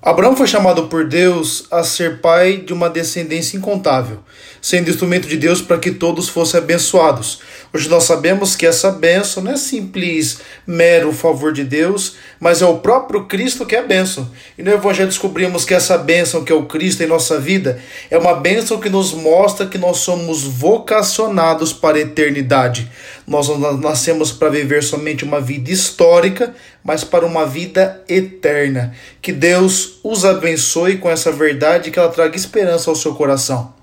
Abraão foi chamado por Deus a ser pai de uma descendência incontável, sendo instrumento de Deus para que todos fossem abençoados. Hoje nós sabemos que essa bênção não é simples mero favor de Deus, mas é o próprio Cristo que é a bênção. E no Evangelho descobrimos que essa bênção que é o Cristo em nossa vida é uma bênção que nos mostra que nós somos vocacionados para a eternidade. Nós não nascemos para viver somente uma vida histórica, mas para uma vida eterna. Que Deus os abençoe com essa verdade e que ela traga esperança ao seu coração.